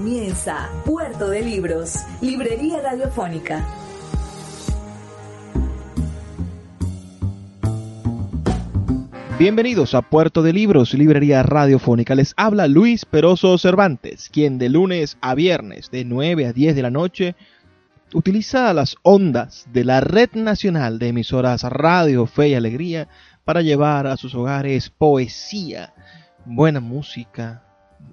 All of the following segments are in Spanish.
Comienza Puerto de Libros, Librería Radiofónica. Bienvenidos a Puerto de Libros, Librería Radiofónica. Les habla Luis Peroso Cervantes, quien de lunes a viernes de 9 a 10 de la noche utiliza las ondas de la Red Nacional de Emisoras Radio Fe y Alegría para llevar a sus hogares poesía, buena música,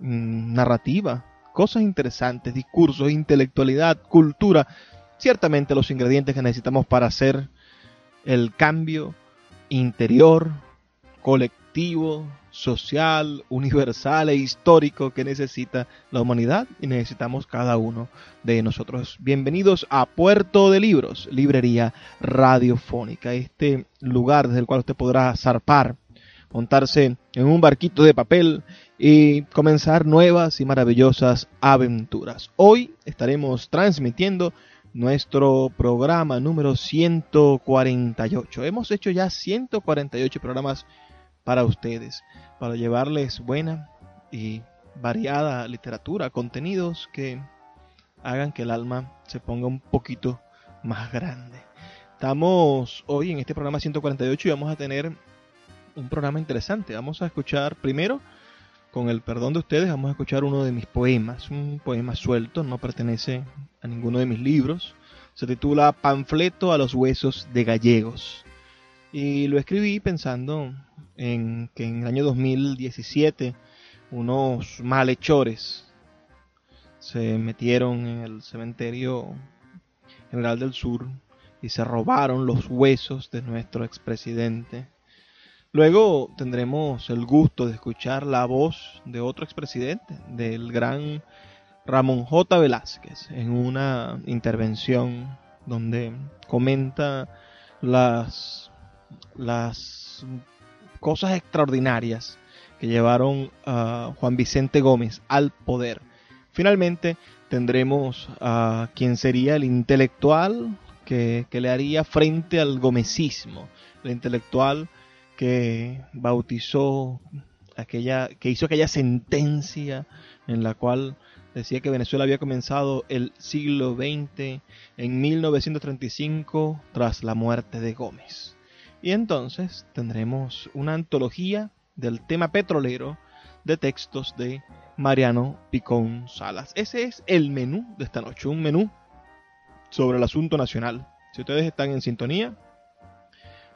mm, narrativa, cosas interesantes, discursos, intelectualidad, cultura, ciertamente los ingredientes que necesitamos para hacer el cambio interior, colectivo, social, universal e histórico que necesita la humanidad y necesitamos cada uno de nosotros. Bienvenidos a Puerto de Libros, librería radiofónica, este lugar desde el cual usted podrá zarpar, montarse en un barquito de papel y comenzar nuevas y maravillosas aventuras. Hoy estaremos transmitiendo nuestro programa número 148. Hemos hecho ya 148 programas para ustedes, para llevarles buena y variada literatura, contenidos que hagan que el alma se ponga un poquito más grande. Estamos hoy en este programa 148 y vamos a tener un programa interesante. Vamos a escuchar primero con el perdón de ustedes, vamos a escuchar uno de mis poemas, un poema suelto, no pertenece a ninguno de mis libros. Se titula Panfleto a los huesos de gallegos. Y lo escribí pensando en que en el año 2017 unos malhechores se metieron en el cementerio general del sur y se robaron los huesos de nuestro expresidente Luego tendremos el gusto de escuchar la voz de otro expresidente, del gran Ramón J. Velázquez, en una intervención donde comenta las, las cosas extraordinarias que llevaron a Juan Vicente Gómez al poder. Finalmente tendremos a quien sería el intelectual que, que le haría frente al gomecismo, el intelectual que bautizó aquella, que hizo aquella sentencia en la cual decía que Venezuela había comenzado el siglo XX en 1935 tras la muerte de Gómez. Y entonces tendremos una antología del tema petrolero de textos de Mariano Picón Salas. Ese es el menú de esta noche, un menú sobre el asunto nacional. Si ustedes están en sintonía,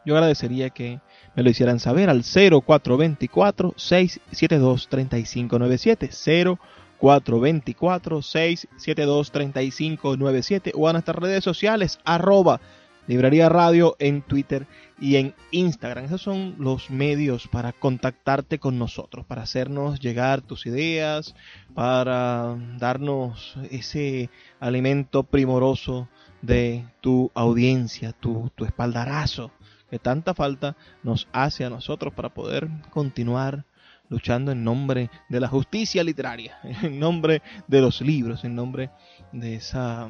yo agradecería que me lo hicieran saber al 0424-672-3597. 0424-672-3597 o a nuestras redes sociales arroba Librería Radio en Twitter y en Instagram. Esos son los medios para contactarte con nosotros, para hacernos llegar tus ideas, para darnos ese alimento primoroso de tu audiencia, tu, tu espaldarazo que tanta falta nos hace a nosotros para poder continuar luchando en nombre de la justicia literaria, en nombre de los libros, en nombre de esa,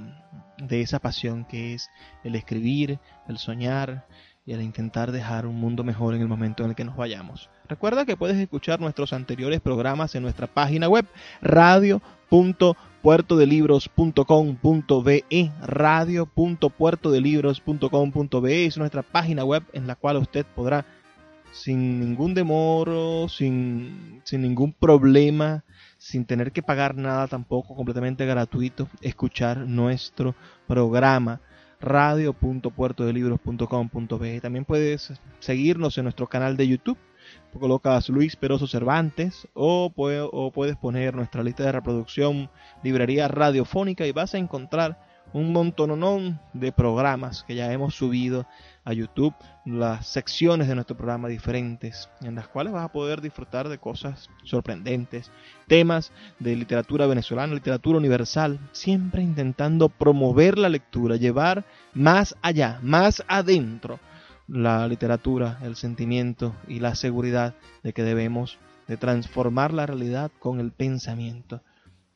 de esa pasión que es el escribir, el soñar y el intentar dejar un mundo mejor en el momento en el que nos vayamos. Recuerda que puedes escuchar nuestros anteriores programas en nuestra página web radio.puertodelibros.com.be radio.puertodelibros.com.be es nuestra página web en la cual usted podrá sin ningún demoro, sin, sin ningún problema, sin tener que pagar nada tampoco, completamente gratuito, escuchar nuestro programa radio.puertodelibros.com.be. También puedes seguirnos en nuestro canal de YouTube. Colocas Luis Peroso Cervantes o, o puedes poner nuestra lista de reproducción Librería Radiofónica y vas a encontrar un montón de programas que ya hemos subido a YouTube, las secciones de nuestro programa diferentes, en las cuales vas a poder disfrutar de cosas sorprendentes, temas de literatura venezolana, literatura universal, siempre intentando promover la lectura, llevar más allá, más adentro la literatura, el sentimiento y la seguridad de que debemos de transformar la realidad con el pensamiento,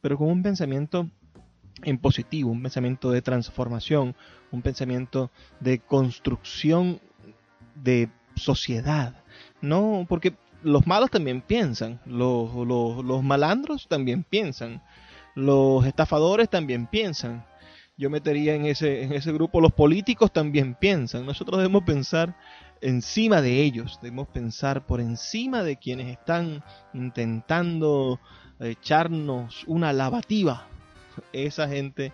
pero con un pensamiento en positivo, un pensamiento de transformación, un pensamiento de construcción de sociedad. No, porque los malos también piensan, los, los, malandros también piensan, los estafadores también piensan. Yo metería en ese, en ese grupo, los políticos también piensan. Nosotros debemos pensar encima de ellos, debemos pensar por encima de quienes están intentando echarnos una lavativa esa gente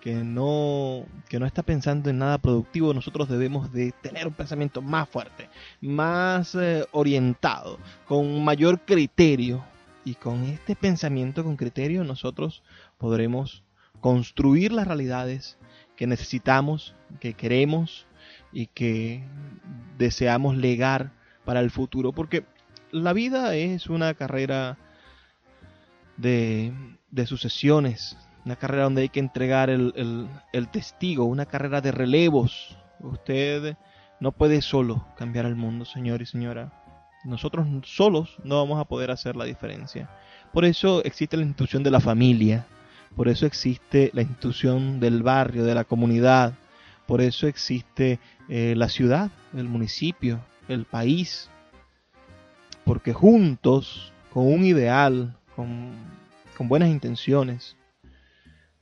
que no, que no está pensando en nada productivo, nosotros debemos de tener un pensamiento más fuerte, más eh, orientado, con mayor criterio. Y con este pensamiento con criterio nosotros podremos construir las realidades que necesitamos, que queremos y que deseamos legar para el futuro. Porque la vida es una carrera de, de sucesiones, una carrera donde hay que entregar el, testigo, una carrera de relevos. Usted no puede solo cambiar el mundo, señor y señora. Nosotros solos no vamos a poder hacer la diferencia. Por eso existe la institución de la familia, por eso existe la institución del barrio, de la comunidad, por eso existe eh, la ciudad, el municipio, el país, porque juntos, con un ideal, con, con buenas intenciones,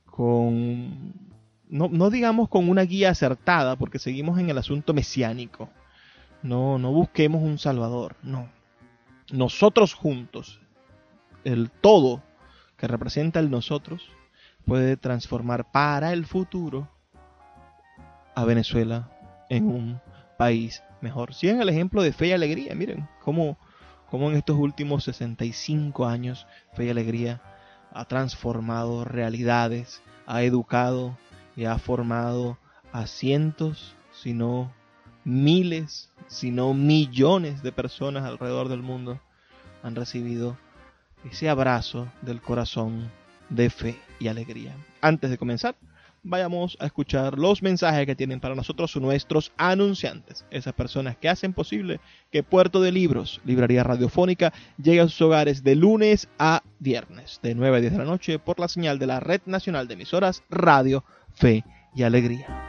con, no, digamos con una guía acertada, porque seguimos en el asunto mesiánico. No, no busquemos un salvador, no. Nosotros juntos, el todo que representa el nosotros, puede transformar para el futuro a Venezuela en un país mejor. Siguen el ejemplo de fe y alegría, miren cómo, cómo en estos últimos 65 años fe y alegría ha transformado realidades, ha educado y ha formado a cientos, si no miles, si no millones de personas alrededor del mundo. Han recibido ese abrazo del corazón de fe y alegría. Antes de comenzar, vayamos a escuchar los mensajes que tienen para nosotros nuestros anunciantes, esas personas que hacen posible que Puerto de Libros, Librería Radiofónica, llegue a sus hogares de lunes a viernes, de 9 a 10 de la noche, por la señal de la Red Nacional de Emisoras Radio, Fe y Alegría.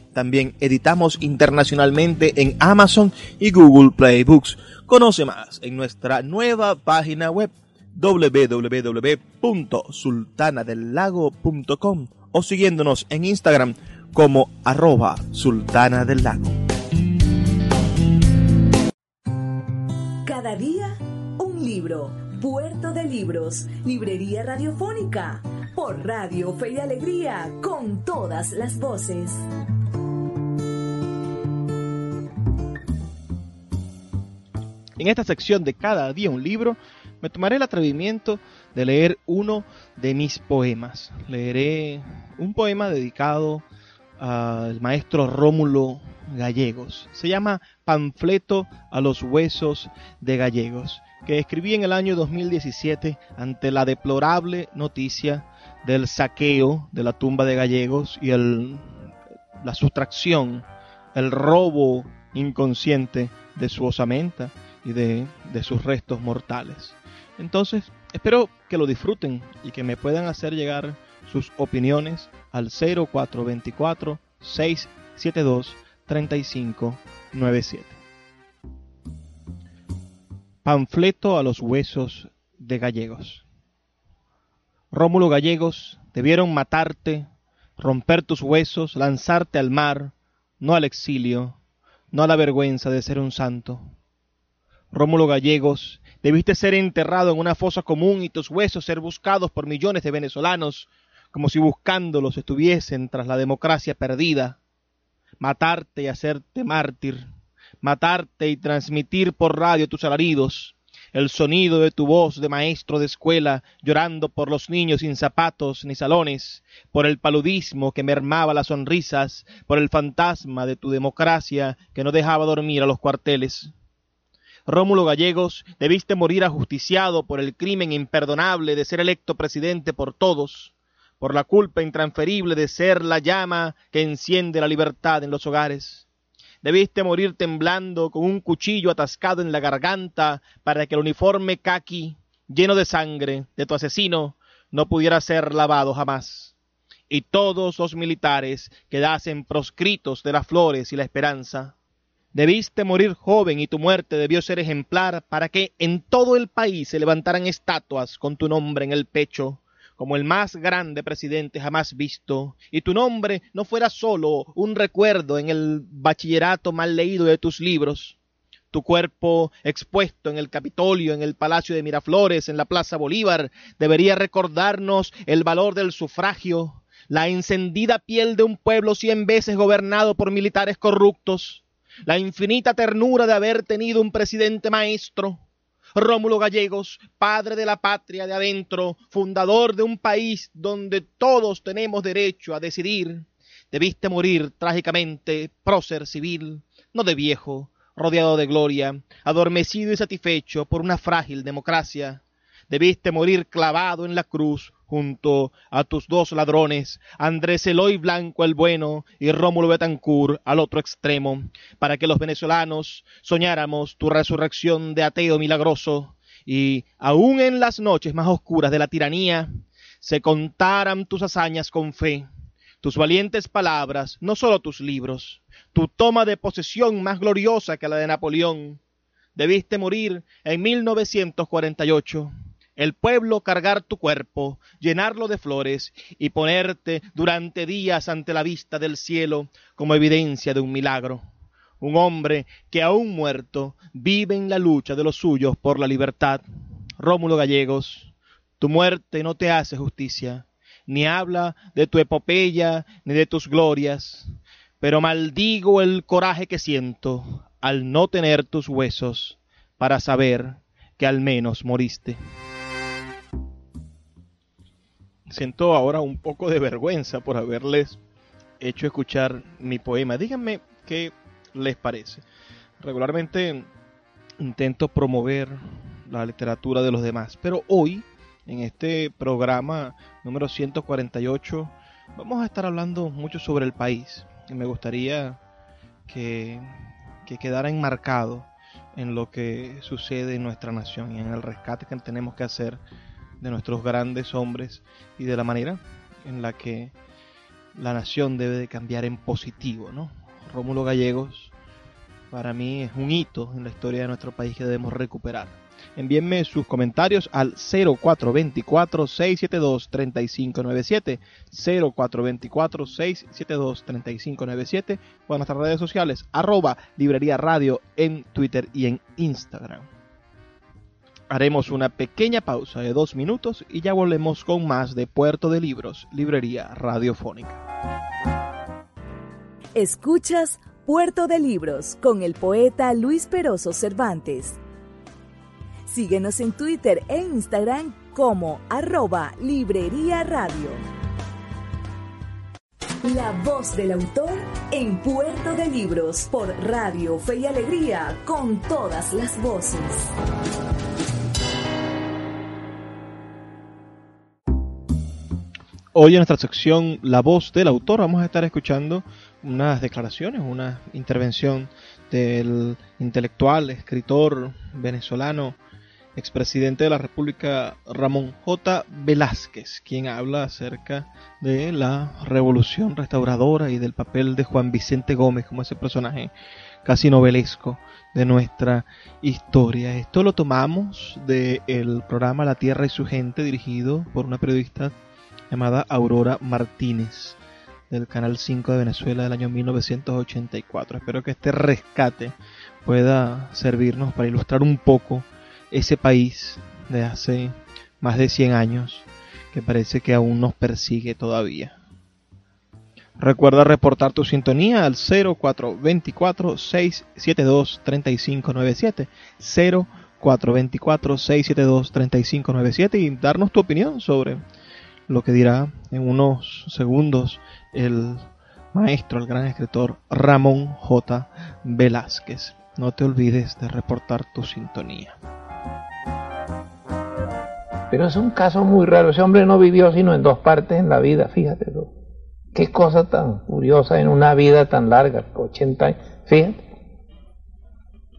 también editamos internacionalmente en Amazon y Google Play Books. Conoce más en nuestra nueva página web www.sultanadelago.com o siguiéndonos en Instagram como arroba sultana del lago. Cada día un libro. Puerto de Libros, Librería Radiofónica, por Radio Fe y Alegría, con todas las voces. En esta sección de cada día un libro, me tomaré el atrevimiento de leer uno de mis poemas. Leeré un poema dedicado al maestro Rómulo Gallegos. Se llama Panfleto a los huesos de Gallegos, que escribí en el año 2017 ante la deplorable noticia del saqueo de la tumba de Gallegos y el, la sustracción, el robo inconsciente de su osamenta y de, sus restos mortales. Entonces, espero que lo disfruten y que me puedan hacer llegar sus opiniones al 0424 672 3597. Panfleto a los huesos de gallegos. Rómulo Gallegos, debieron matarte, romper tus huesos, lanzarte al mar, no al exilio, no a la vergüenza de ser un santo. Rómulo Gallegos, debiste ser enterrado en una fosa común y tus huesos ser buscados por millones de venezolanos, como si buscándolos estuviesen tras la democracia perdida. Matarte y hacerte mártir, matarte y transmitir por radio tus alaridos, el sonido de tu voz de maestro de escuela llorando por los niños sin zapatos ni salones, por el paludismo que mermaba las sonrisas, por el fantasma de tu democracia que no dejaba dormir a los cuarteles. Rómulo Gallegos, debiste morir ajusticiado por el crimen imperdonable de ser electo presidente por todos, por la culpa intransferible de ser la llama que enciende la libertad en los hogares. Debiste morir temblando con un cuchillo atascado en la garganta para que el uniforme kaki, lleno de sangre, de tu asesino, no pudiera ser lavado jamás. Y todos los militares quedasen proscritos de las flores y la esperanza. Debiste morir joven y tu muerte debió ser ejemplar para que en todo el país se levantaran estatuas con tu nombre en el pecho, como el más grande presidente jamás visto, y tu nombre no fuera sólo un recuerdo en el bachillerato mal leído de tus libros, tu cuerpo expuesto en el Capitolio, en el Palacio de Miraflores, en la Plaza Bolívar, debería recordarnos el valor del sufragio, la encendida piel de un pueblo cien veces gobernado por militares corruptos, la infinita ternura de haber tenido un presidente maestro, Rómulo Gallegos, padre de la patria de adentro, fundador de un país donde todos tenemos derecho a decidir, debiste morir trágicamente, prócer civil, no de viejo, rodeado de gloria, adormecido y satisfecho por una frágil democracia. Debiste morir clavado en la cruz junto a tus dos ladrones, Andrés Eloy Blanco el bueno y Rómulo Betancourt al otro extremo, para que los venezolanos soñáramos tu resurrección de ateo milagroso y, aun en las noches más oscuras de la tiranía, se contaran tus hazañas con fe, tus valientes palabras, no sólo tus libros, tu toma de posesión más gloriosa que la de Napoleón. Debiste morir en 1948 el pueblo cargar tu cuerpo, llenarlo de flores y ponerte durante días ante la vista del cielo como evidencia de un milagro. Un hombre que aún muerto vive en la lucha de los suyos por la libertad. Rómulo Gallegos, tu muerte no te hace justicia, ni habla de tu epopeya ni de tus glorias, pero maldigo el coraje que siento al no tener tus huesos para saber que al menos moriste siento ahora un poco de vergüenza por haberles hecho escuchar mi poema. Díganme qué les parece. Regularmente intento promover la literatura de los demás, pero hoy, en este programa número 148, vamos a estar hablando mucho sobre el país. Y me gustaría que, que quedara enmarcado en lo que sucede en nuestra nación y en el rescate que tenemos que hacer de nuestros grandes hombres y de la manera en la que la nación debe de cambiar en positivo, ¿no? Rómulo Gallegos para mí es un hito en la historia de nuestro país que debemos recuperar. Envíenme sus comentarios al 0424-672-3597, 0424-672-3597 o en nuestras redes sociales, arroba librería radio en Twitter y en Instagram. Haremos una pequeña pausa de dos minutos y ya volvemos con más de Puerto de Libros, Librería Radiofónica. Escuchas Puerto de Libros con el poeta Luis Peroso Cervantes. Síguenos en Twitter e Instagram como arroba Librería Radio. La voz del autor en Puerto de Libros por Radio Fe y Alegría con todas las voces. Hoy en nuestra sección La voz del autor vamos a estar escuchando unas declaraciones, una intervención del intelectual, escritor venezolano, expresidente de la República Ramón J. Velázquez, quien habla acerca de la revolución restauradora y del papel de Juan Vicente Gómez como ese personaje casi novelesco de nuestra historia. Esto lo tomamos del programa La Tierra y su gente dirigido por una periodista llamada Aurora Martínez. del Canal 5 de Venezuela del año 1984. Espero que este rescate pueda servirnos para ilustrar un poco ese país de hace más de 100 años que parece que aún nos persigue todavía. Recuerda reportar tu sintonía al 0424-672-3597. 0424-672-3597 y darnos tu opinión sobre lo que dirá en unos segundos el maestro, el gran escritor Ramón J. Velázquez. No te olvides de reportar tu sintonía. Pero es un caso muy raro. Ese hombre no vivió sino en dos partes en la vida, fíjate. Qué cosa tan curiosa en una vida tan larga, 80 años. Fíjate.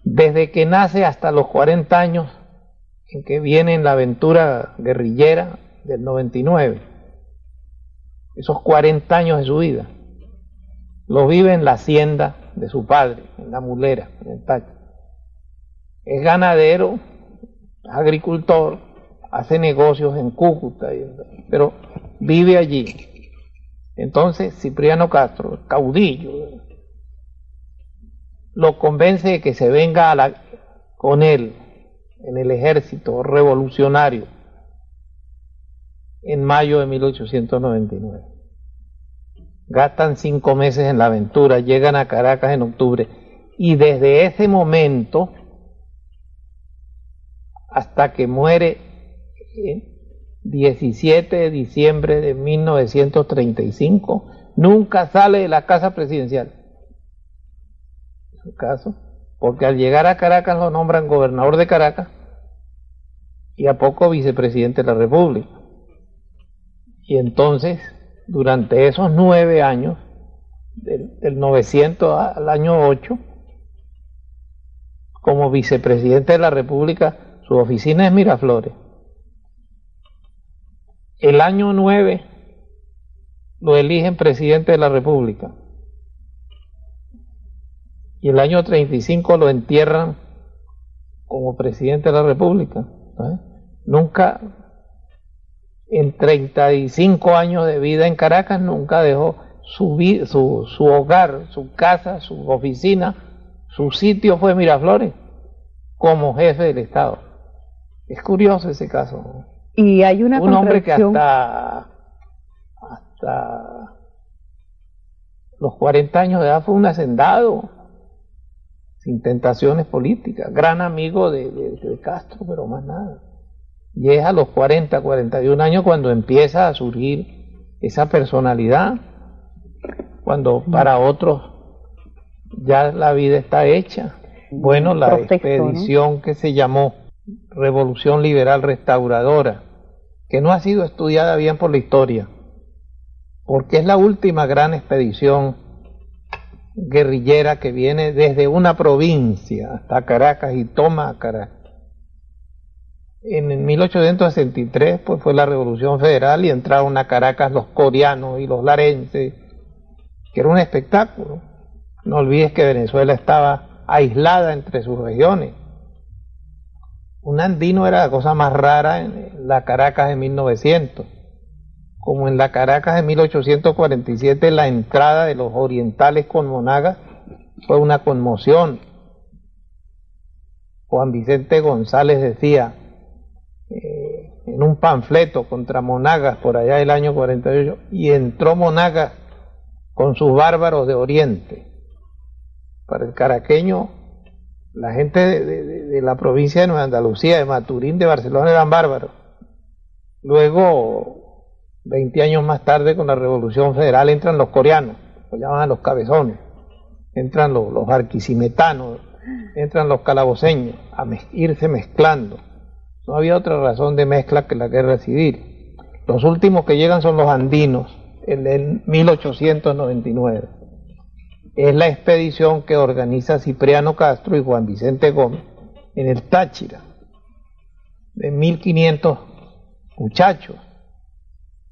Desde que nace hasta los 40 años en que viene en la aventura guerrillera del 99. Esos 40 años de su vida. Lo vive en la hacienda de su padre, en la mulera, en el tacho. Es ganadero, agricultor, hace negocios en Cúcuta, pero vive allí. Entonces Cipriano Castro, caudillo, lo convence de que se venga con él en el ejército revolucionario en mayo de 1899. Gastan cinco meses en la aventura, llegan a Caracas en octubre y desde ese momento hasta que muere 17 de diciembre de 1935, nunca sale de la casa presidencial. En su caso, porque al llegar a Caracas lo nombran gobernador de Caracas y a poco vicepresidente de la República. Y entonces, durante esos nueve años, del, del 900 al año 8, como vicepresidente de la República, su oficina es Miraflores el año 9 lo eligen presidente de la República. Y el año 35 lo entierran como presidente de la República. Nunca, en 35 años de vida en Caracas, nunca dejó su, su, su hogar, su casa, su oficina, su sitio fue Miraflores, como jefe del Estado. Es curioso ese caso. Y hay una Un hombre que hasta, hasta los 40 años de edad fue un hacendado, sin tentaciones políticas, gran amigo de, de, Castro, pero más nada. Y es a los 40, 41 años cuando empieza a surgir esa personalidad, cuando para otros ya la vida está hecha. Bueno, la expedición que se llamó revolución liberal restauradora, que no ha sido estudiada bien por la historia, porque es la última gran expedición guerrillera que viene desde una provincia hasta Caracas y toma Caracas. En 1863 pues, fue la Revolución Federal y entraron a Caracas los coreanos y los larenses, que era un espectáculo. No olvides que Venezuela estaba aislada entre sus regiones un andino era la cosa más rara en la Caracas de 1900. Como en la Caracas de 1847 la entrada de los orientales con Monagas fue una conmoción. Juan Vicente González decía eh, en un panfleto contra Monagas por allá del año 48 y entró Monagas con sus bárbaros de Oriente. Para el caraqueño la gente de, la provincia de Nueva Andalucía, de Maturín, de Barcelona eran bárbaros. Luego, 20 años más tarde, con la Revolución Federal, entran los coreanos, lo llaman los cabezones, entran los, los arquisimetanos, entran los calaboceños, a irse mezclando. No había otra razón de mezcla que la guerra civil. Los últimos que llegan son los andinos, en el 1899 es la expedición que organiza Cipriano Castro y Juan Vicente Gómez en el Táchira, de 1500 muchachos,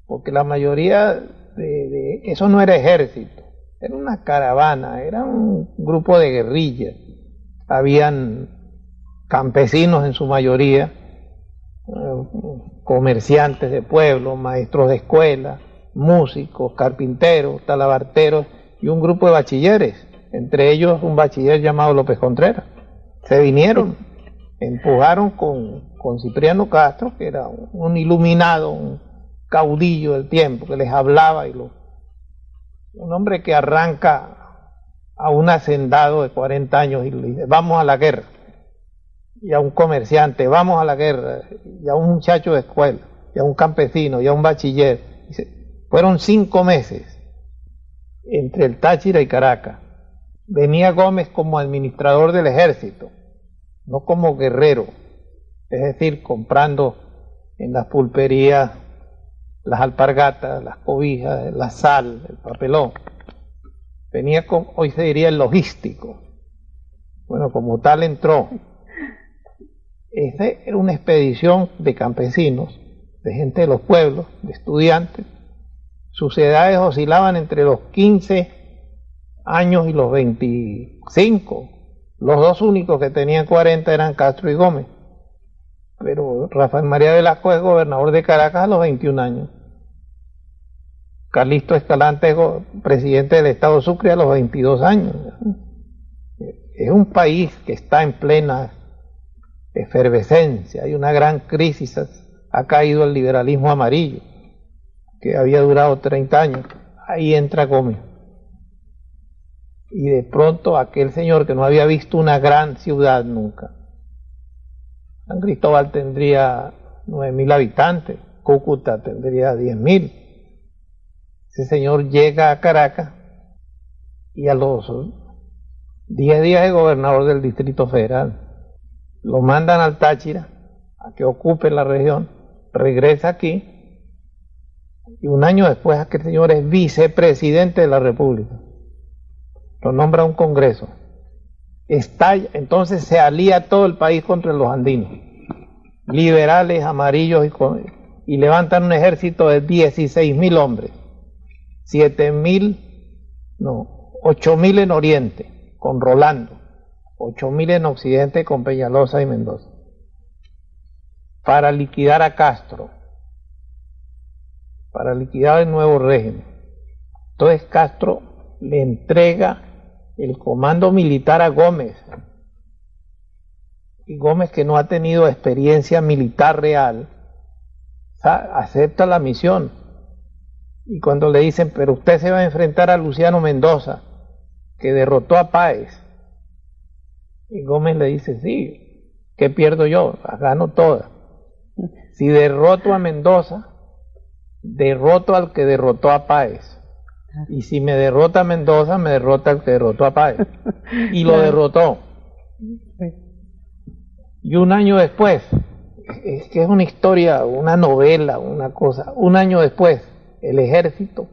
porque la mayoría de, eso no era ejército, era una caravana, era un grupo de guerrillas, habían campesinos en su mayoría, comerciantes de pueblo, maestros de escuela, músicos, carpinteros, talabarteros y un grupo de bachilleres, entre ellos un bachiller llamado López Contreras. Se vinieron, empujaron con, con Cipriano Castro, que era un iluminado, un caudillo del tiempo, que les hablaba y lo, un hombre que arranca a un hacendado de 40 años y le dice, vamos a la guerra. Y a un comerciante, vamos a la guerra. Y a un muchacho de escuela, y a un campesino, y a un bachiller. fueron cinco meses entre el Táchira y Caracas. Venía Gómez como administrador del ejército, no como guerrero. Es decir, comprando en las pulperías las alpargatas, las cobijas, la sal, el papelón. Venía con, hoy se diría el logístico. Bueno, como tal entró. Esta era una expedición de campesinos, de gente de los pueblos, de estudiantes. Sus edades oscilaban entre los 15 años y los 25. Los dos únicos que tenían 40 eran Castro y Gómez. Pero Rafael María Velasco es gobernador de Caracas a los 21 años. Carlisto Escalante, presidente del Estado Sucre a los 22 años. Es un país que está en plena efervescencia, hay una gran crisis, ha caído el liberalismo amarillo, que había durado 30 años. Ahí entra Gómez. Y de pronto aquel señor que no había visto una gran ciudad nunca. San Cristóbal tendría 9.000 habitantes, Cúcuta tendría 10.000 ese señor llega a Caracas y a los 10 días de gobernador del Distrito Federal. Lo mandan al Táchira a que ocupe la región, regresa aquí y un año después aquel señor es vicepresidente de la República. Lo nombra un Congreso. Estalla, entonces se alía todo el país contra los andinos, liberales, amarillos y, y levantan un ejército de 16 mil hombres siete mil, no, ocho mil en Oriente con Rolando, ocho mil en Occidente con Peñalosa y Mendoza, para liquidar a Castro, para liquidar el nuevo régimen. Entonces Castro le entrega el comando militar a Gómez, y Gómez que no ha tenido experiencia militar real, acepta la misión y cuando le dicen, pero usted se va a enfrentar a Luciano Mendoza, que derrotó a Páez. Y Gómez le dice, sí, ¿qué pierdo yo? La gano toda. Si derroto a Mendoza, derroto al que derrotó a Páez. Y si me derrota a Mendoza, me derrota al que derrotó a Páez. Y lo derrotó. Y un año después, es que es una historia, una novela, una cosa, un año después, el ejército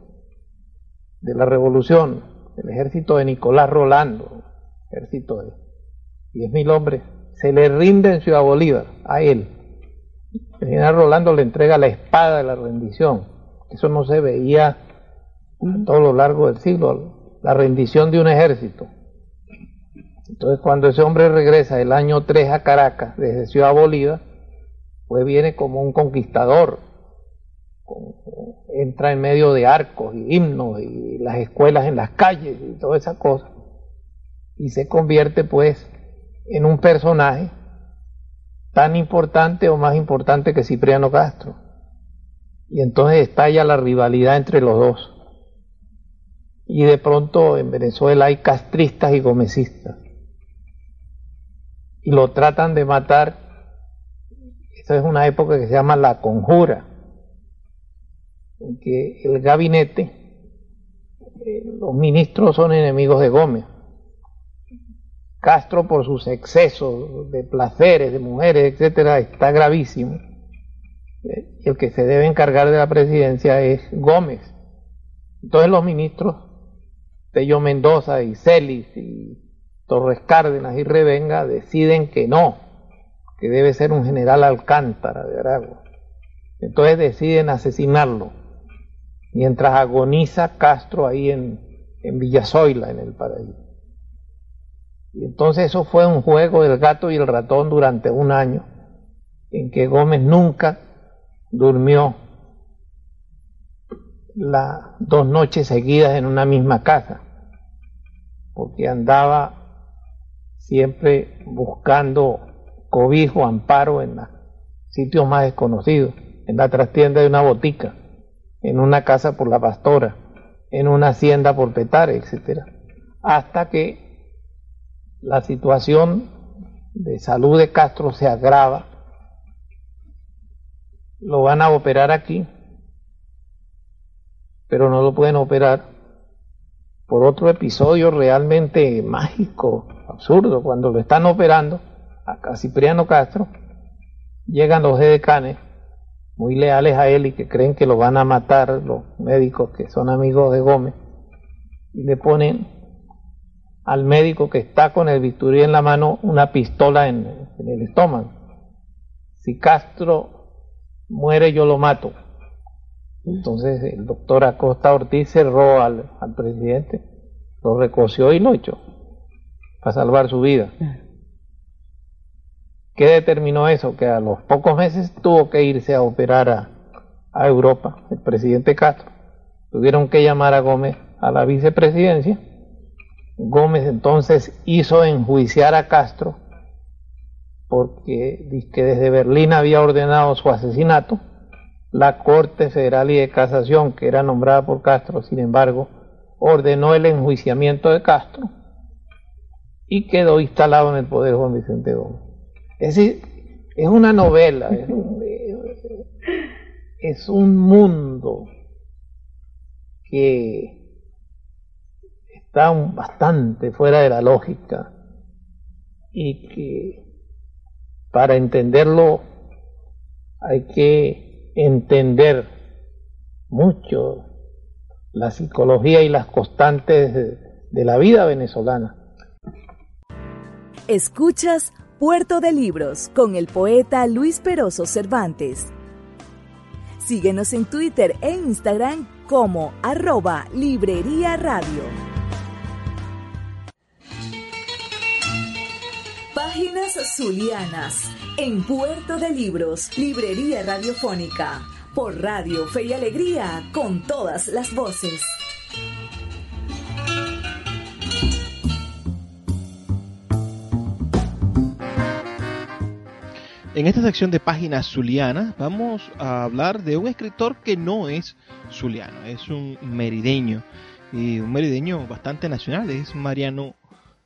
de la revolución, el ejército de Nicolás Rolando, ejército de 10.000 hombres, se le rinde en Ciudad Bolívar a él. El general Rolando le entrega la espada de la rendición. Eso no se veía a todo lo largo del siglo, la rendición de un ejército. Entonces cuando ese hombre regresa el año 3 a Caracas, desde Ciudad Bolívar, pues viene como un conquistador, entra en medio de arcos y himnos y las escuelas en las calles y toda esa cosa, y se convierte pues en un personaje tan importante o más importante que Cipriano Castro. Y entonces estalla la rivalidad entre los dos. Y de pronto en Venezuela hay castristas y gomecistas. Y lo tratan de matar. Esta es una época que se llama la conjura en que el gabinete, eh, los ministros son enemigos de Gómez. Castro por sus excesos de placeres, de mujeres, etcétera, está gravísimo. Eh, el que se debe encargar de la presidencia es Gómez. Entonces los ministros Tello Mendoza y Celis y Torres Cárdenas y Revenga deciden que no, que debe ser un general Alcántara de Aragua. Entonces deciden asesinarlo mientras agoniza Castro ahí en, en Villazoila, en el paraíso. Y entonces eso fue un juego del gato y el ratón durante un año, en que Gómez nunca durmió las dos noches seguidas en una misma casa, porque andaba siempre buscando cobijo, amparo en los sitios más desconocidos, en la trastienda de una botica, en una casa por la pastora, en una hacienda por Petare, etcétera, hasta que la situación de salud de Castro se agrava, lo van a operar aquí, pero no lo pueden operar por otro episodio realmente mágico, absurdo, cuando lo están operando a Cipriano Castro, llegan los edecanes muy leales a él y que creen que lo van a matar los médicos que son amigos de Gómez y le ponen al médico que está con el bisturí en la mano una pistola en, el estómago. Si Castro muere yo lo mato. Entonces el doctor Acosta Ortiz cerró al, presidente, lo recoció y lo echó para salvar su vida. ¿Qué determinó eso? Que a los pocos meses tuvo que irse a operar a Europa, el presidente Castro. Tuvieron que llamar a Gómez a la vicepresidencia Gómez entonces hizo enjuiciar a Castro porque que desde Berlín había ordenado su asesinato. La Corte Federal y de Casación, que era nombrada por Castro, sin embargo, ordenó el enjuiciamiento de Castro y quedó instalado en el poder Juan Vicente Gómez. Es decir, es una novela, es un mundo que bastante fuera de la lógica y que para entenderlo hay que entender mucho la psicología y las constantes de, la vida venezolana. Escuchas Puerto de Libros con el poeta Luis Peroso Cervantes. Síguenos en Twitter e Instagram como arroba Librería Radio. Páginas Zulianas, en Puerto de Libros, Librería Radiofónica, por Radio Fe y Alegría, con todas las voces. En esta sección de páginas zulianas vamos a hablar de un escritor que no es zuliano, es un merideño y un merideño bastante nacional, es Mariano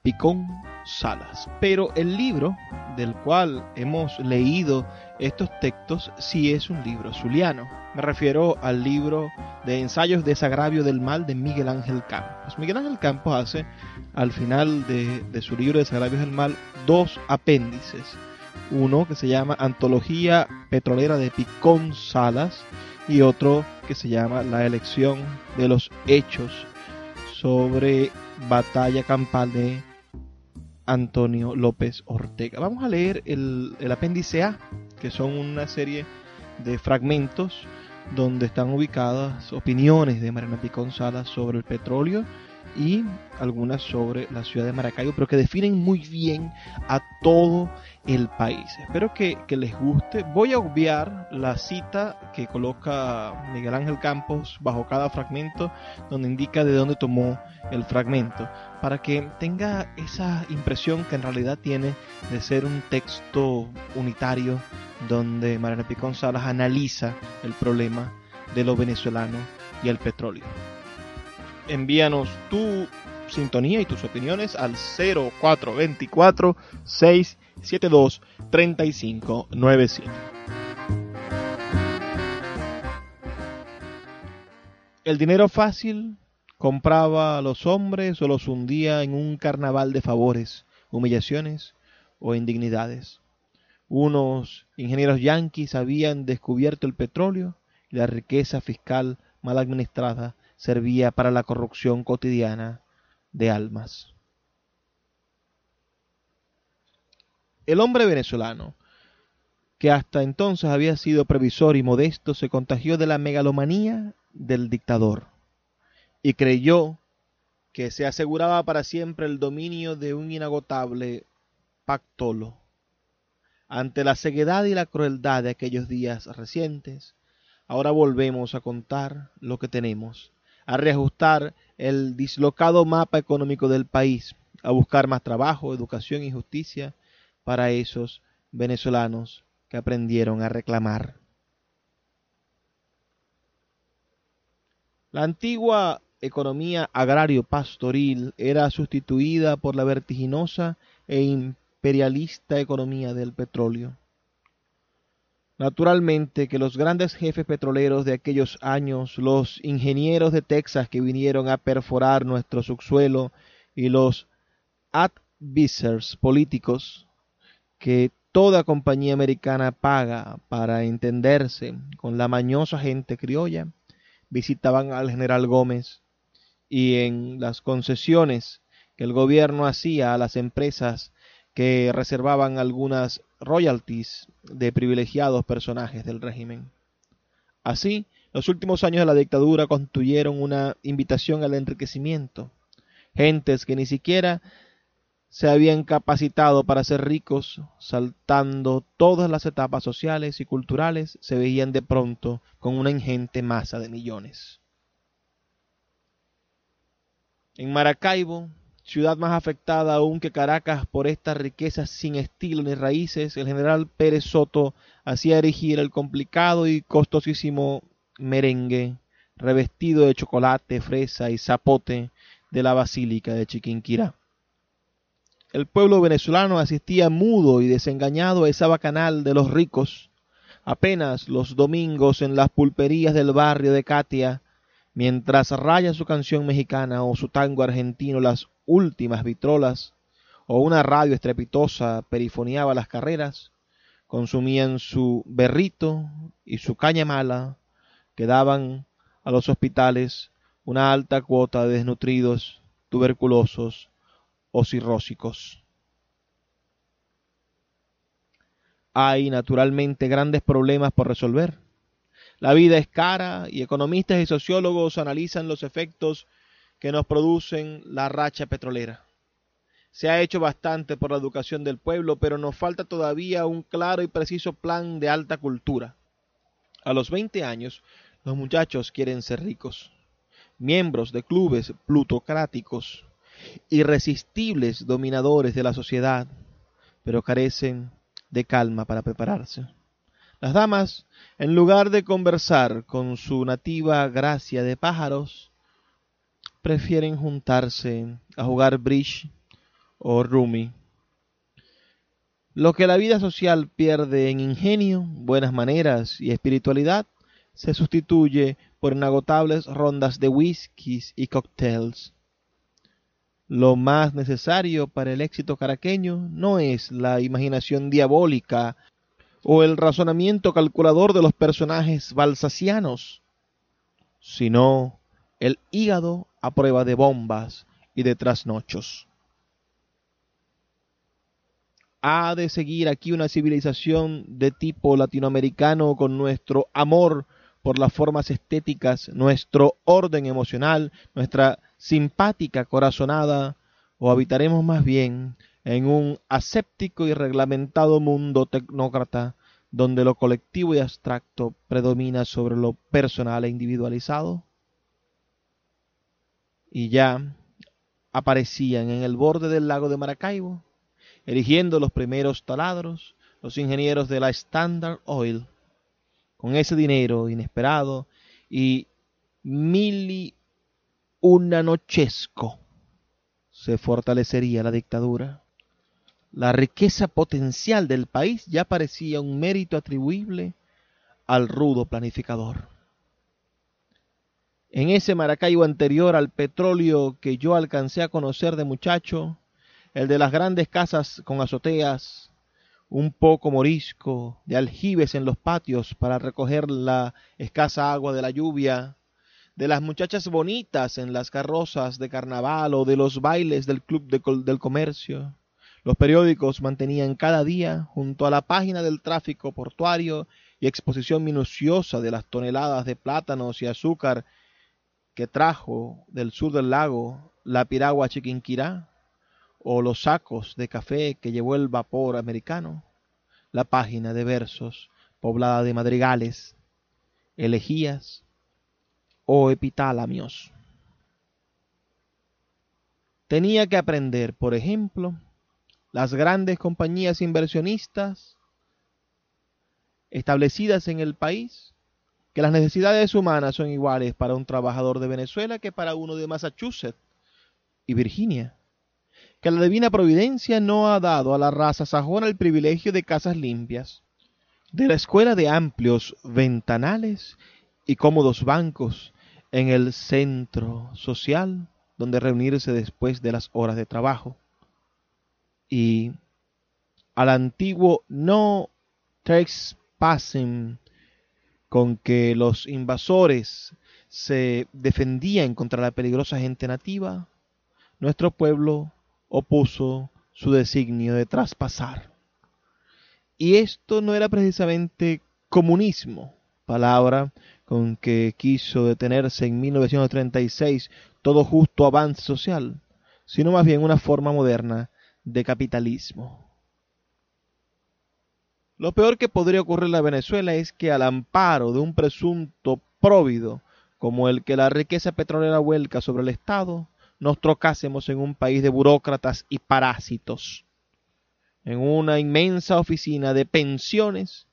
Picón Salas. Pero el libro del cual hemos leído estos textos sí es un libro zuliano. Me refiero al libro de ensayos de desagravio del mal de Miguel Ángel Campos. Miguel Ángel Campos hace al final de, su libro de desagravios del mal dos apéndices. Uno que se llama Antología Petrolera de Picón Salas y otro que se llama La elección de los hechos sobre batalla campal de Antonio López Ortega. Vamos a leer el, apéndice A, que son una serie de fragmentos donde están ubicadas opiniones de Mariana Picón sobre el petróleo y algunas sobre la ciudad de Maracaibo, pero que definen muy bien a todo el país. Espero que, les guste. Voy a obviar la cita que coloca Miguel Ángel Campos bajo cada fragmento, donde indica de dónde tomó el fragmento, para que tenga esa impresión que en realidad tiene de ser un texto unitario, donde Mariana Picón Salas analiza el problema de lo venezolano y el petróleo. Envíanos tu sintonía y tus opiniones al 0424 672 3597. El dinero fácil compraba a los hombres o los hundía en un carnaval de favores, humillaciones o indignidades. Unos ingenieros yanquis habían descubierto el petróleo y la riqueza fiscal mal administrada servía para la corrupción cotidiana de almas. El hombre venezolano, que hasta entonces había sido previsor y modesto, se contagió de la megalomanía del dictador y creyó que se aseguraba para siempre el dominio de un inagotable pactolo. Ante la ceguedad y la crueldad de aquellos días recientes, Ahora volvemos a contar lo que tenemos, a reajustar el dislocado mapa económico del país, a buscar más trabajo, educación y justicia para esos venezolanos que aprendieron a reclamar. La antigua economía agrario-pastoril era sustituida por la vertiginosa e imperialista economía del petróleo. Naturalmente que los grandes jefes petroleros de aquellos años, los ingenieros de Texas que vinieron a perforar nuestro subsuelo y los advisors políticos que toda compañía americana paga para entenderse con la mañosa gente criolla, visitaban al general Gómez y en las concesiones que el gobierno hacía a las empresas que reservaban algunas royalties de privilegiados personajes del régimen. Así, los últimos años de la dictadura constituyeron una invitación al enriquecimiento. Gentes que ni siquiera se habían capacitado para ser ricos, saltando todas las etapas sociales y culturales, se veían de pronto con una ingente masa de millones. En Maracaibo, ciudad más afectada aún que Caracas por estas riquezas sin estilo ni raíces, el general Pérez Soto hacía erigir el complicado y costosísimo merengue revestido de chocolate, fresa y zapote de la Basílica de Chiquinquirá. El pueblo venezolano asistía mudo y desengañado a esa bacanal de los ricos. Apenas los domingos en las pulperías del barrio de Catia, mientras raya su canción mexicana o su tango argentino las últimas vitrolas, o una radio estrepitosa perifoneaba las carreras, consumían su berrito y su caña mala, que daban a los hospitales una alta cuota de desnutridos, tuberculosos, o cirrósicos. Hay naturalmente grandes problemas por resolver. La vida es cara y economistas y sociólogos analizan los efectos que nos producen la racha petrolera. Se ha hecho bastante por la educación del pueblo, pero nos falta todavía un claro y preciso plan de alta cultura. A los 20 años, los muchachos quieren ser ricos, miembros de clubes plutocráticos, irresistibles dominadores de la sociedad, pero carecen de calma para prepararse. Las damas, en lugar de conversar con su nativa gracia de pájaros, prefieren juntarse a jugar bridge o rumi. Lo que la vida social pierde en ingenio, buenas maneras y espiritualidad, se sustituye por inagotables rondas de whiskies y cócteles. Lo más necesario para el éxito caraqueño no es la imaginación diabólica o el razonamiento calculador de los personajes balsacianos, sino el hígado a prueba de bombas y de trasnochos. Ha de seguir aquí una civilización de tipo latinoamericano con nuestro amor por las formas estéticas, nuestro orden emocional, nuestra simpática corazonada, o habitaremos más bien en un aséptico y reglamentado mundo tecnócrata donde lo colectivo y abstracto predomina sobre lo personal e individualizado? Y ya aparecían en el borde del lago de Maracaibo, erigiendo los primeros taladros, los ingenieros de la Standard Oil. Con ese dinero inesperado y mil unanochesco se fortalecería la dictadura. La riqueza potencial del país ya parecía un mérito atribuible al rudo planificador. En ese Maracaibo anterior al petróleo que yo alcancé a conocer de muchacho, el de las grandes casas con azoteas, un poco morisco, de aljibes en los patios para recoger la escasa agua de la lluvia, de las muchachas bonitas en las carrozas de carnaval o de los bailes del club del comercio. Los periódicos mantenían cada día, junto a la página del tráfico portuario y exposición minuciosa de las toneladas de plátanos y azúcar que trajo del sur del lago la piragua Chiquinquirá, o los sacos de café que llevó el vapor americano, la página de versos poblada de madrigales, elegías o epitálamios. Tenía que aprender, por ejemplo, las grandes compañías inversionistas establecidas en el país, que las necesidades humanas son iguales para un trabajador de Venezuela que para uno de Massachusetts y Virginia, que la divina providencia no ha dado a la raza sajona el privilegio de casas limpias, de la escuela de amplios ventanales y cómodos bancos en el centro social donde reunirse después de las horas de trabajo, y al antiguo no trespassing con que los invasores se defendían contra la peligrosa gente nativa, nuestro pueblo opuso su designio de traspasar. Y esto no era precisamente comunismo, palabra con que quiso detenerse en 1936 todo justo avance social, sino más bien una forma moderna de capitalismo. Lo peor que podría ocurrir a Venezuela es que al amparo de un presunto próvido como el que la riqueza petrolera vuelca sobre el Estado, nos trocásemos en un país de burócratas y parásitos, en una inmensa oficina de pensiones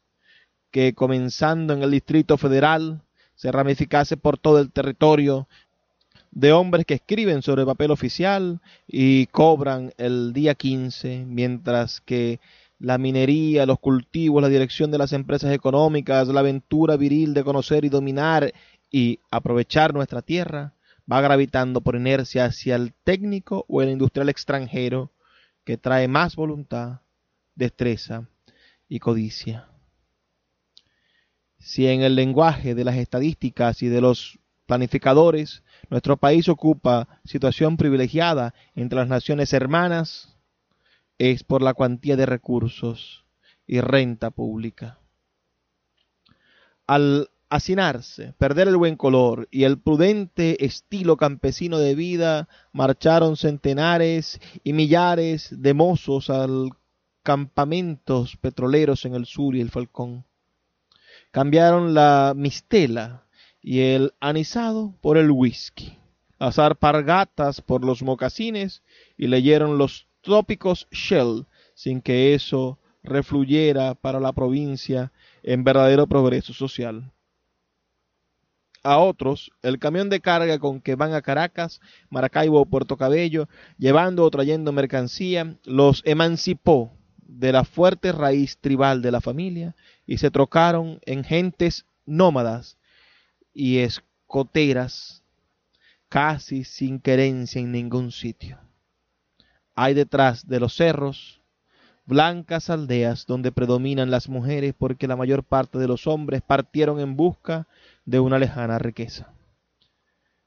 que, comenzando en el Distrito Federal, se ramificase por todo el territorio de hombres que escriben sobre papel oficial y cobran el día 15, mientras que la minería, los cultivos, la dirección de las empresas económicas, la aventura viril de conocer y dominar y aprovechar nuestra tierra, va gravitando por inercia hacia el técnico o el industrial extranjero que trae más voluntad, destreza y codicia. Si en el lenguaje de las estadísticas y de los planificadores nuestro país ocupa situación privilegiada entre las naciones hermanas, es por la cuantía de recursos y renta pública. Al hacinarse, perder el buen color y el prudente estilo campesino de vida, marcharon centenares y millares de mozos al campamentos petroleros en el sur y el Falcón. Cambiaron la mistela y el anisado por el whisky, las arpargatas por los mocasines y leyeron los tópicos Shell sin que eso refluyera para la provincia en verdadero progreso social. A otros, el camión de carga con que van a Caracas, Maracaibo o Puerto Cabello, llevando o trayendo mercancía, los emancipó de la fuerte raíz tribal de la familia y se trocaron en gentes nómadas y escoteras, casi sin querencia en ningún sitio. Hay detrás de los cerros blancas aldeas donde predominan las mujeres porque la mayor parte de los hombres partieron en busca de una lejana riqueza.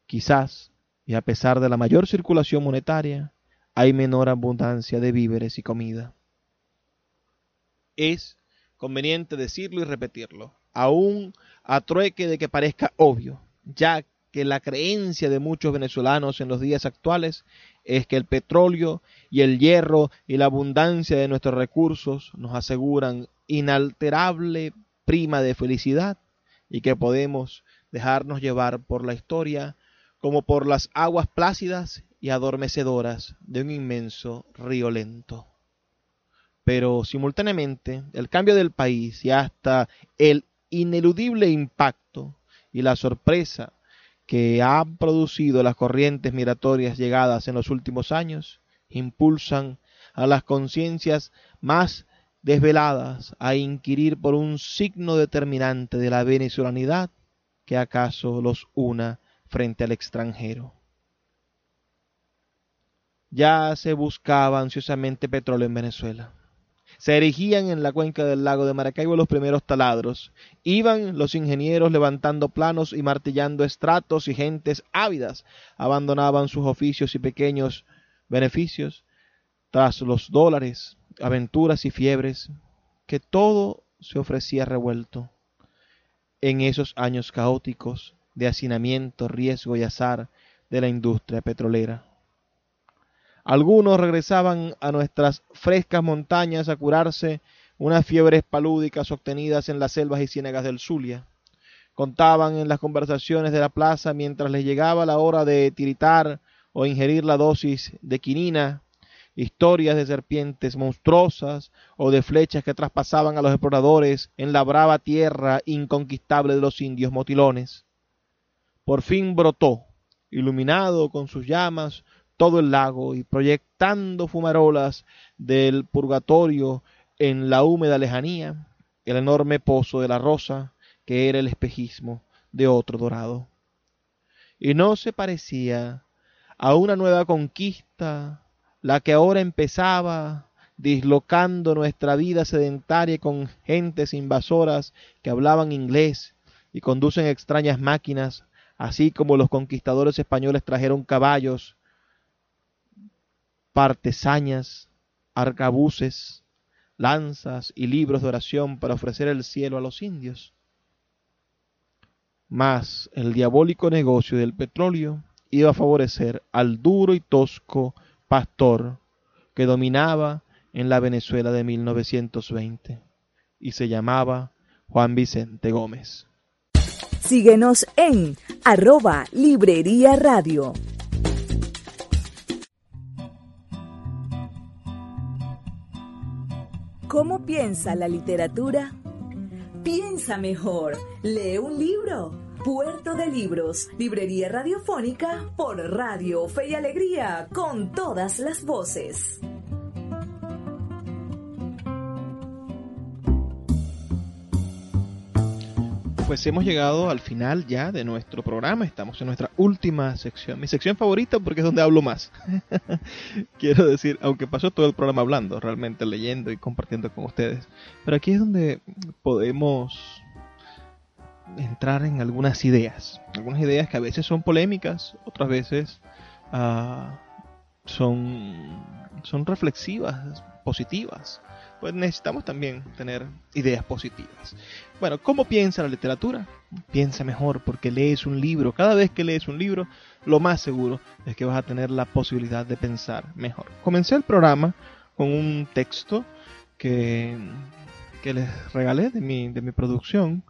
Quizás, y a pesar de la mayor circulación monetaria, hay menor abundancia de víveres y comida. Es conveniente decirlo y repetirlo, aún a trueque de que parezca obvio, ya que la creencia de muchos venezolanos en los días actuales es que el petróleo y el hierro y la abundancia de nuestros recursos nos aseguran inalterable prima de felicidad y que podemos dejarnos llevar por la historia como por las aguas plácidas y adormecedoras de un inmenso río lento. Pero simultáneamente el cambio del país y hasta el ineludible impacto y la sorpresa que han producido las corrientes migratorias llegadas en los últimos años impulsan a las conciencias más desveladas a inquirir por un signo determinante de la venezolanidad que acaso los una frente al extranjero. Ya se buscaba ansiosamente petróleo en Venezuela se erigían en la cuenca del lago de Maracaibo los primeros taladros. Iban los ingenieros levantando planos y martillando estratos y gentes ávidas abandonaban sus oficios y pequeños beneficios tras los dólares, aventuras y fiebres, que todo se ofrecía revuelto en esos años caóticos de hacinamiento, riesgo y azar de la industria petrolera. Algunos regresaban a nuestras frescas montañas a curarse unas fiebres palúdicas obtenidas en las selvas y ciénagas del Zulia. contaban en las conversaciones de la plaza mientras les llegaba la hora de tiritar o ingerir la dosis de quinina, historias de serpientes monstruosas o de flechas que traspasaban a los exploradores en la brava tierra inconquistable de los indios motilones. Por fin brotó, iluminado con sus llamas, todo el lago y proyectando fumarolas del purgatorio en la húmeda lejanía, el enorme pozo de la rosa, que era el espejismo de otro dorado. Y no se parecía a una nueva conquista, la que ahora empezaba, dislocando nuestra vida sedentaria con gentes invasoras que hablaban inglés y conducen extrañas máquinas, así como los conquistadores españoles trajeron caballos, partesañas, arcabuces, lanzas y libros de oración para ofrecer el cielo a los indios. Mas el diabólico negocio del petróleo iba a favorecer al duro y tosco pastor que dominaba en la Venezuela de 1920 y se llamaba Juan Vicente Gómez. Síguenos en arroba Librería Radio. ¿Cómo piensa la literatura? Piensa mejor, lee un libro. Puerto de Libros, librería radiofónica por Radio Fe y Alegría, con todas las voces. Pues hemos llegado al final ya de nuestro programa, estamos en nuestra última sección, mi sección favorita porque es donde hablo más. Quiero decir, aunque pasó todo el programa hablando, realmente leyendo y compartiendo con ustedes, pero aquí es donde podemos entrar en algunas ideas, algunas ideas que a veces son polémicas, otras veces uh, son, son reflexivas, positivas. Pues necesitamos también tener ideas positivas. Bueno, ¿cómo piensa la literatura? Piensa mejor porque lees un libro. Cada vez que lees un libro, lo más seguro es que vas a tener la posibilidad de pensar mejor. Comencé el programa con un texto que, que les regalé de mi, de mi producción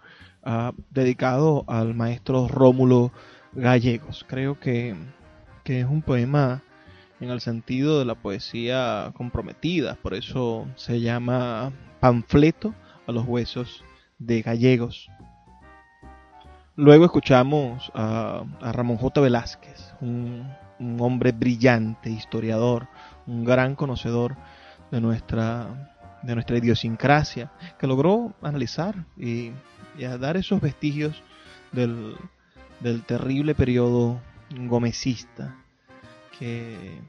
dedicado al maestro Rómulo Gallegos. Creo que, que es un poema en el sentido de la poesía comprometida, por eso se llama Panfleto a los huesos de Gallegos. Luego escuchamos a, Ramón J. Velázquez, un, un, hombre brillante, historiador, un gran conocedor de nuestra, de nuestra idiosincrasia, que logró analizar y y a dar esos vestigios del, del terrible periodo gomecista que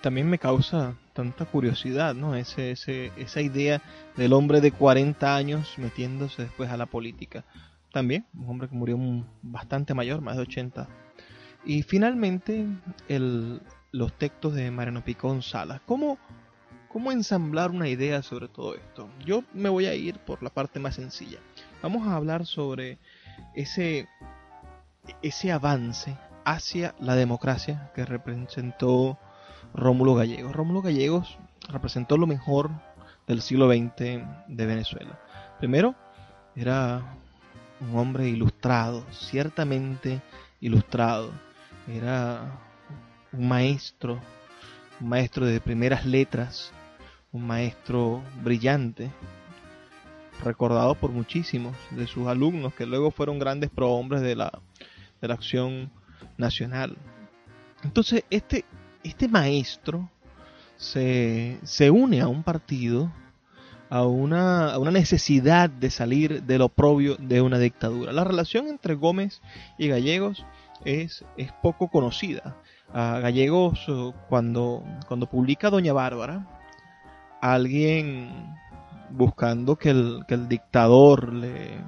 también me causa tanta curiosidad, ¿no? Ese, ese, esa idea del hombre de 40 años metiéndose después a la política. También, un hombre que murió bastante mayor, más de 80. Y finalmente, el, los textos de Mariano Picón Salas. ¿Cómo, ¿Cómo ensamblar una idea sobre todo esto? Yo me voy a ir por la parte más sencilla. Vamos a hablar sobre ese, ese avance hacia la democracia que representó Rómulo Gallegos. Rómulo Gallegos representó lo mejor del siglo XX de Venezuela. Primero, era un hombre ilustrado, ciertamente ilustrado. Era un maestro, un maestro de primeras letras, un maestro brillante, recordado por muchísimos de sus alumnos que luego fueron grandes prohombres de la, de la acción nacional. Entonces, este, este maestro se, se une a un partido, a una, a una, necesidad de salir del oprobio de una dictadura. La relación entre Gómez y Gallegos es, es poco conocida. A Gallegos, cuando, cuando publica Doña Bárbara, alguien buscando que el, que el dictador le,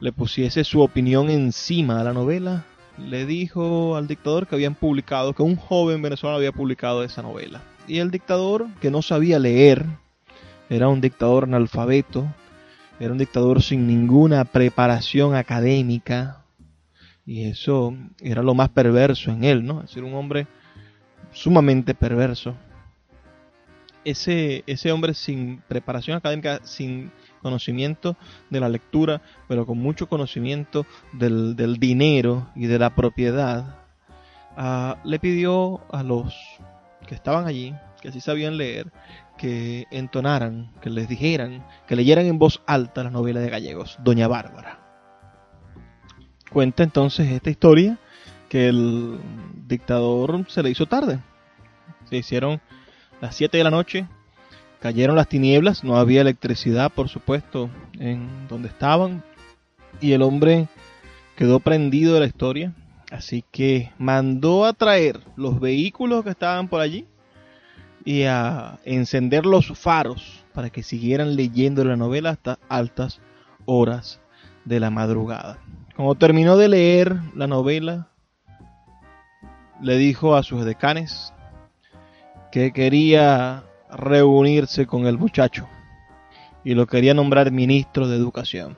le pusiese su opinión encima de la novela, le dijo al dictador que habían publicado, que un joven venezolano había publicado esa novela. Y el dictador, que no sabía leer, era un dictador analfabeto, era un dictador sin ninguna preparación académica, y eso era lo más perverso en él, ¿no? Es decir, un hombre sumamente perverso ese, ese hombre sin preparación académica, sin conocimiento de la lectura, pero con mucho conocimiento del, dinero y de la propiedad, ah, le pidió a los que estaban allí, que sí sabían leer, que entonaran, que les dijeran, que leyeran en voz alta la novela de Gallegos, Doña Bárbara. Cuenta entonces esta historia que el dictador se le hizo tarde. Se hicieron las 7 de la noche, cayeron las tinieblas, no había electricidad, por supuesto, en donde estaban, y el hombre quedó prendido de la historia, así que mandó a traer los vehículos que estaban por allí y a encender los faros para que siguieran leyendo la novela hasta altas horas de la madrugada. Cuando terminó de leer la novela, le dijo a sus decanes que quería reunirse con el muchacho y lo quería nombrar ministro de Educación.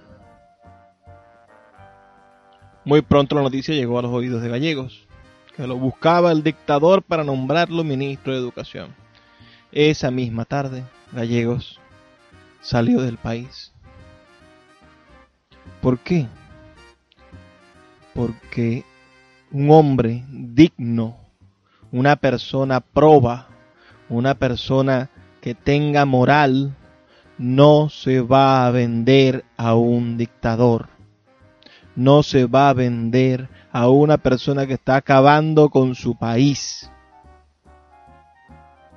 Muy pronto la noticia llegó a los oídos de Gallegos, que lo buscaba el dictador para nombrarlo ministro de Educación. Esa misma tarde, Gallegos salió del país. ¿Por qué? Porque un hombre digno, una persona proba, una persona que tenga moral, no se va a vender a un dictador. No se va a vender a una persona que está acabando con su país.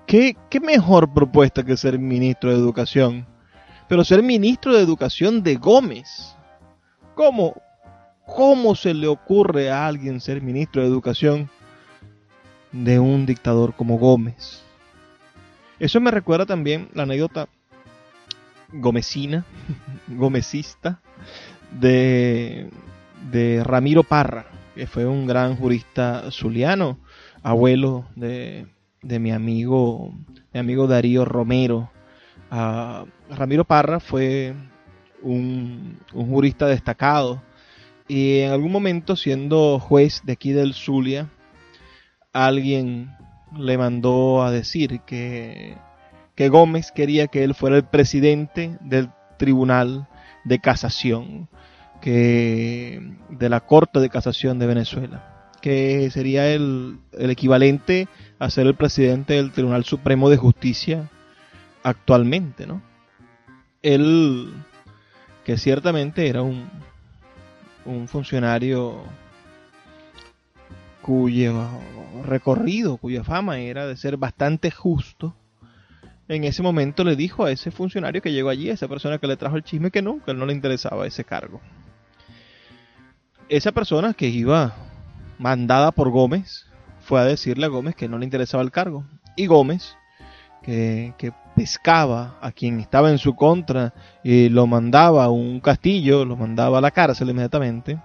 ¿Qué, ¿Qué, mejor propuesta que ser ministro de Educación? Pero ser ministro de Educación de Gómez. ¿Cómo? ¿Cómo se le ocurre a alguien ser ministro de Educación de un dictador como Gómez? Eso me recuerda también la anécdota gomecina, gomecista, de, de Ramiro Parra, que fue un gran jurista zuliano, abuelo de, de mi amigo, mi amigo Darío Romero. Ah, Ramiro Parra fue un, un, jurista destacado y en algún momento siendo juez de aquí del Zulia, alguien le mandó a decir que, que Gómez quería que él fuera el presidente del Tribunal de Casación, que de la Corte de Casación de Venezuela, que sería el, el equivalente a ser el presidente del Tribunal Supremo de Justicia actualmente, ¿no? Él, que ciertamente era un, un funcionario cuyo recorrido, cuya fama era de ser bastante justo, en ese momento le dijo a ese funcionario que llegó allí, a esa persona que le trajo el chisme, que no, que no le interesaba ese cargo. Esa persona que iba mandada por Gómez fue a decirle a Gómez que no le interesaba el cargo. Y Gómez, que, que pescaba a quien estaba en su contra y lo mandaba a un castillo, lo mandaba a la cárcel inmediatamente,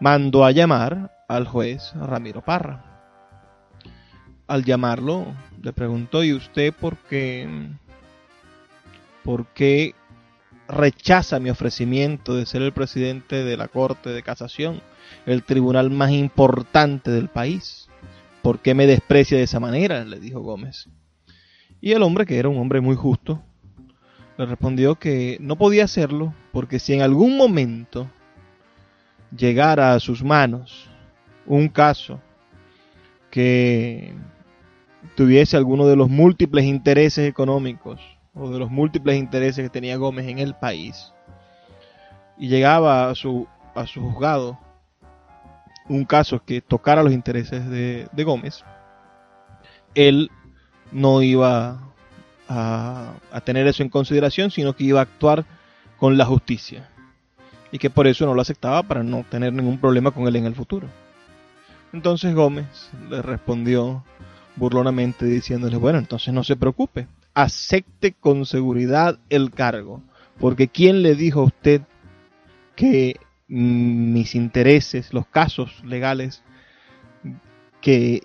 mandó a llamar al juez Ramiro Parra. Al llamarlo, le preguntó, ¿y usted por qué, por qué rechaza mi ofrecimiento de ser el presidente de la Corte de Casación, el tribunal más importante del país? ¿Por qué me desprecia de esa manera? le dijo Gómez. Y el hombre, que era un hombre muy justo, le respondió que no podía hacerlo porque si en algún momento llegara a sus manos un caso que tuviese alguno de los múltiples intereses económicos o de los múltiples intereses que tenía Gómez en el país y llegaba a su, a su juzgado un caso que tocara los intereses de, Gómez, él no iba a, tener eso en consideración, sino que iba a actuar con la justicia. Y que por eso no lo aceptaba para no tener ningún problema con él en el futuro. Entonces Gómez le respondió burlonamente diciéndole, bueno, entonces no se preocupe, acepte con seguridad el cargo, porque ¿quién le dijo a usted que mis intereses, los casos legales que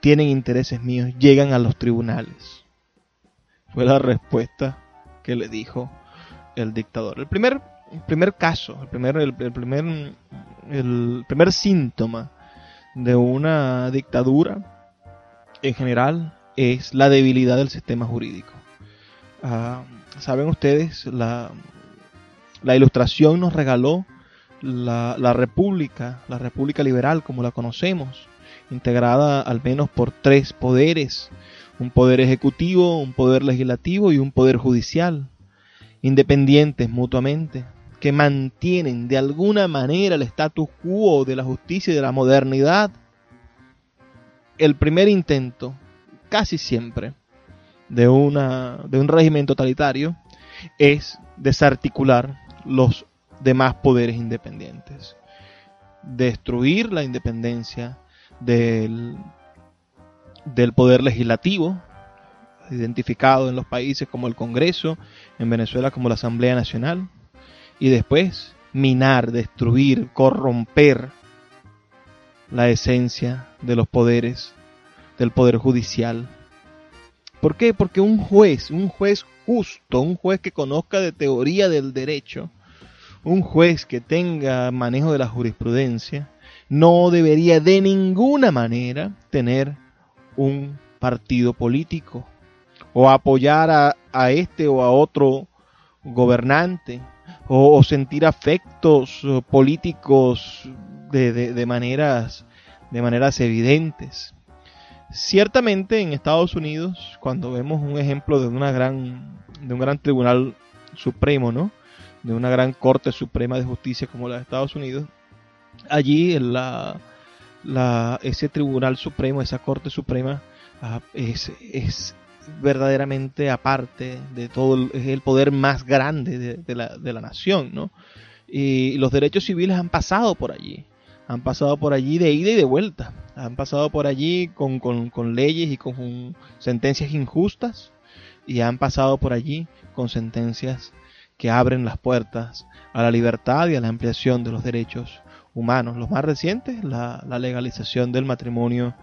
tienen intereses míos, llegan a los tribunales? Fue la respuesta que le dijo el dictador. El primer, el primer caso, el primer, el, primer, el primer síntoma de una dictadura en general es la debilidad del sistema jurídico. Ah, Saben ustedes, la, la ilustración nos regaló la, la, república, la república liberal como la conocemos, integrada al menos por tres poderes, un poder ejecutivo, un poder legislativo y un poder judicial, independientes mutuamente, que mantienen de alguna manera el status quo de la justicia y de la modernidad. El primer intento, casi siempre, de, una, de un régimen totalitario es desarticular los demás poderes independientes. Destruir la independencia del, del poder legislativo, identificado en los países como el Congreso, en Venezuela como la Asamblea Nacional, y después minar, destruir, corromper la esencia de los poderes del poder judicial ¿Por qué? Porque un juez, un juez justo, un juez que conozca de teoría del derecho, un juez que tenga manejo de la jurisprudencia, no debería de ninguna manera tener un partido político o apoyar a, este o a otro gobernante o, sentir afectos políticos de, de, maneras, de maneras evidentes. Ciertamente en Estados Unidos, cuando vemos un ejemplo de una gran de un gran tribunal supremo, ¿no? De una gran corte suprema de justicia como la de Estados Unidos, allí la, la ese tribunal supremo, esa corte suprema ah, es verdaderamente aparte de todo, es el poder más grande de, la, de la nación, ¿no? Y los derechos civiles han pasado por allí han pasado por allí de ida y de vuelta. Han pasado por allí con, leyes y con sentencias injustas y han pasado por allí con sentencias que abren las puertas a la libertad y a la ampliación de los derechos humanos. Los más recientes, la, legalización del matrimonio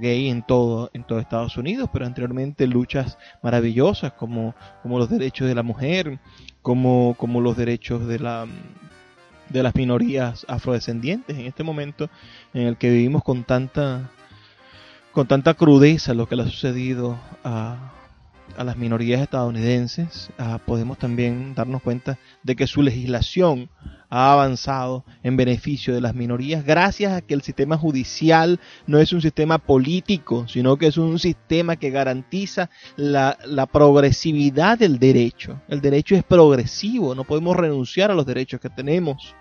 gay en todo, en todo Estados Unidos, pero anteriormente luchas maravillosas como, como los derechos de la mujer, como, como los derechos de la, de las minorías afrodescendientes en este momento en el que vivimos con tanta con tanta crudeza lo que le ha sucedido a, a las minorías estadounidenses, ah, podemos también darnos cuenta de que su legislación ha avanzado en beneficio de las minorías gracias a que el sistema judicial no es un sistema político, sino que es un sistema que garantiza la, la progresividad del derecho. El derecho es progresivo, no podemos renunciar a los derechos que tenemos.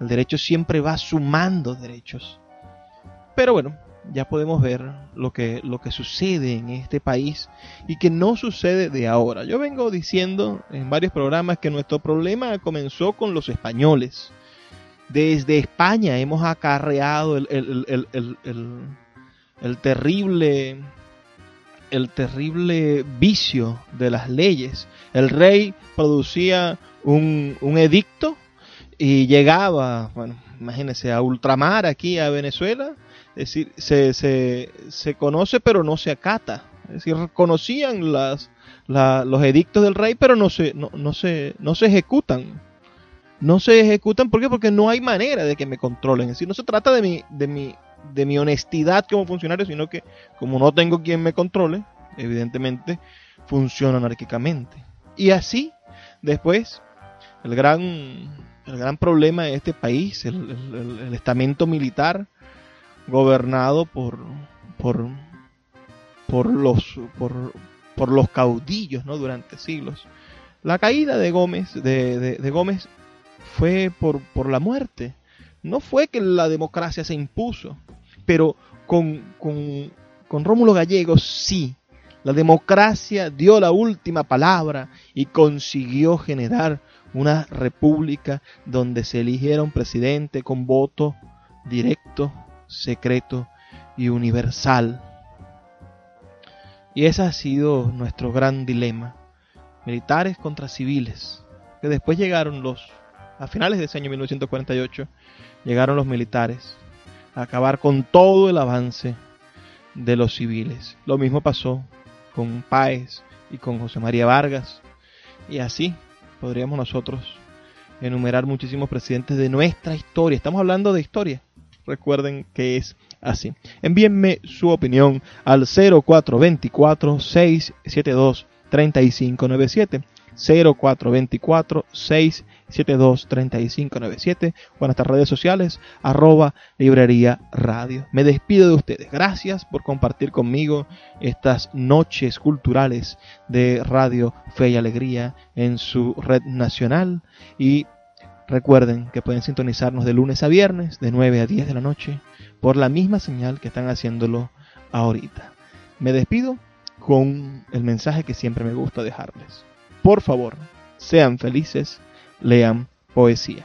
El derecho siempre va sumando derechos. Pero bueno, ya podemos ver lo que, lo que sucede en este país y que no sucede de ahora. Yo vengo diciendo en varios programas que nuestro problema comenzó con los españoles. Desde España hemos acarreado el, el, terrible el terrible vicio de las leyes. El rey producía un, un edicto y llegaba, bueno, imagínense, a ultramar aquí a Venezuela, es decir, se, se, se conoce pero no se acata. Es decir, conocían las, los edictos del rey, pero no se, no, no, se, no se ejecutan. No se ejecutan, ¿por qué? Porque no hay manera de que me controlen. Es decir, no se trata de mi, de mi, de mi honestidad como funcionario, sino que como no tengo quien me controle, evidentemente funciona anárquicamente. Y así, después, el gran el gran problema de este país, el, estamento militar gobernado por, por, por, los, por, los caudillos ¿no? durante siglos. La caída de Gómez, de, Gómez fue por, por, la muerte. No fue que la democracia se impuso, pero con, con, con Rómulo Gallegos sí. La democracia dio la última palabra y consiguió generar una república donde se eligiera un presidente con voto directo, secreto y universal. Y ese ha sido nuestro gran dilema. Militares contra civiles. Que después llegaron los, a finales de ese año 1948, llegaron los militares a acabar con todo el avance de los civiles. Lo mismo pasó con Páez y con José María Vargas. Y así podríamos nosotros enumerar muchísimos presidentes de nuestra historia. Estamos hablando de historia. Recuerden que es así. Envíenme su opinión al 0424-672-3597. 0424-672-3597 o en nuestras redes sociales arroba librería radio. Me despido de ustedes. Gracias por compartir conmigo estas noches culturales de Radio Fe y Alegría en su red nacional y recuerden que pueden sintonizarnos de lunes a viernes de 9 a 10 de la noche por la misma señal que están haciéndolo ahorita. Me despido con el mensaje que siempre me gusta dejarles. Por favor, sean felices, lean poesía.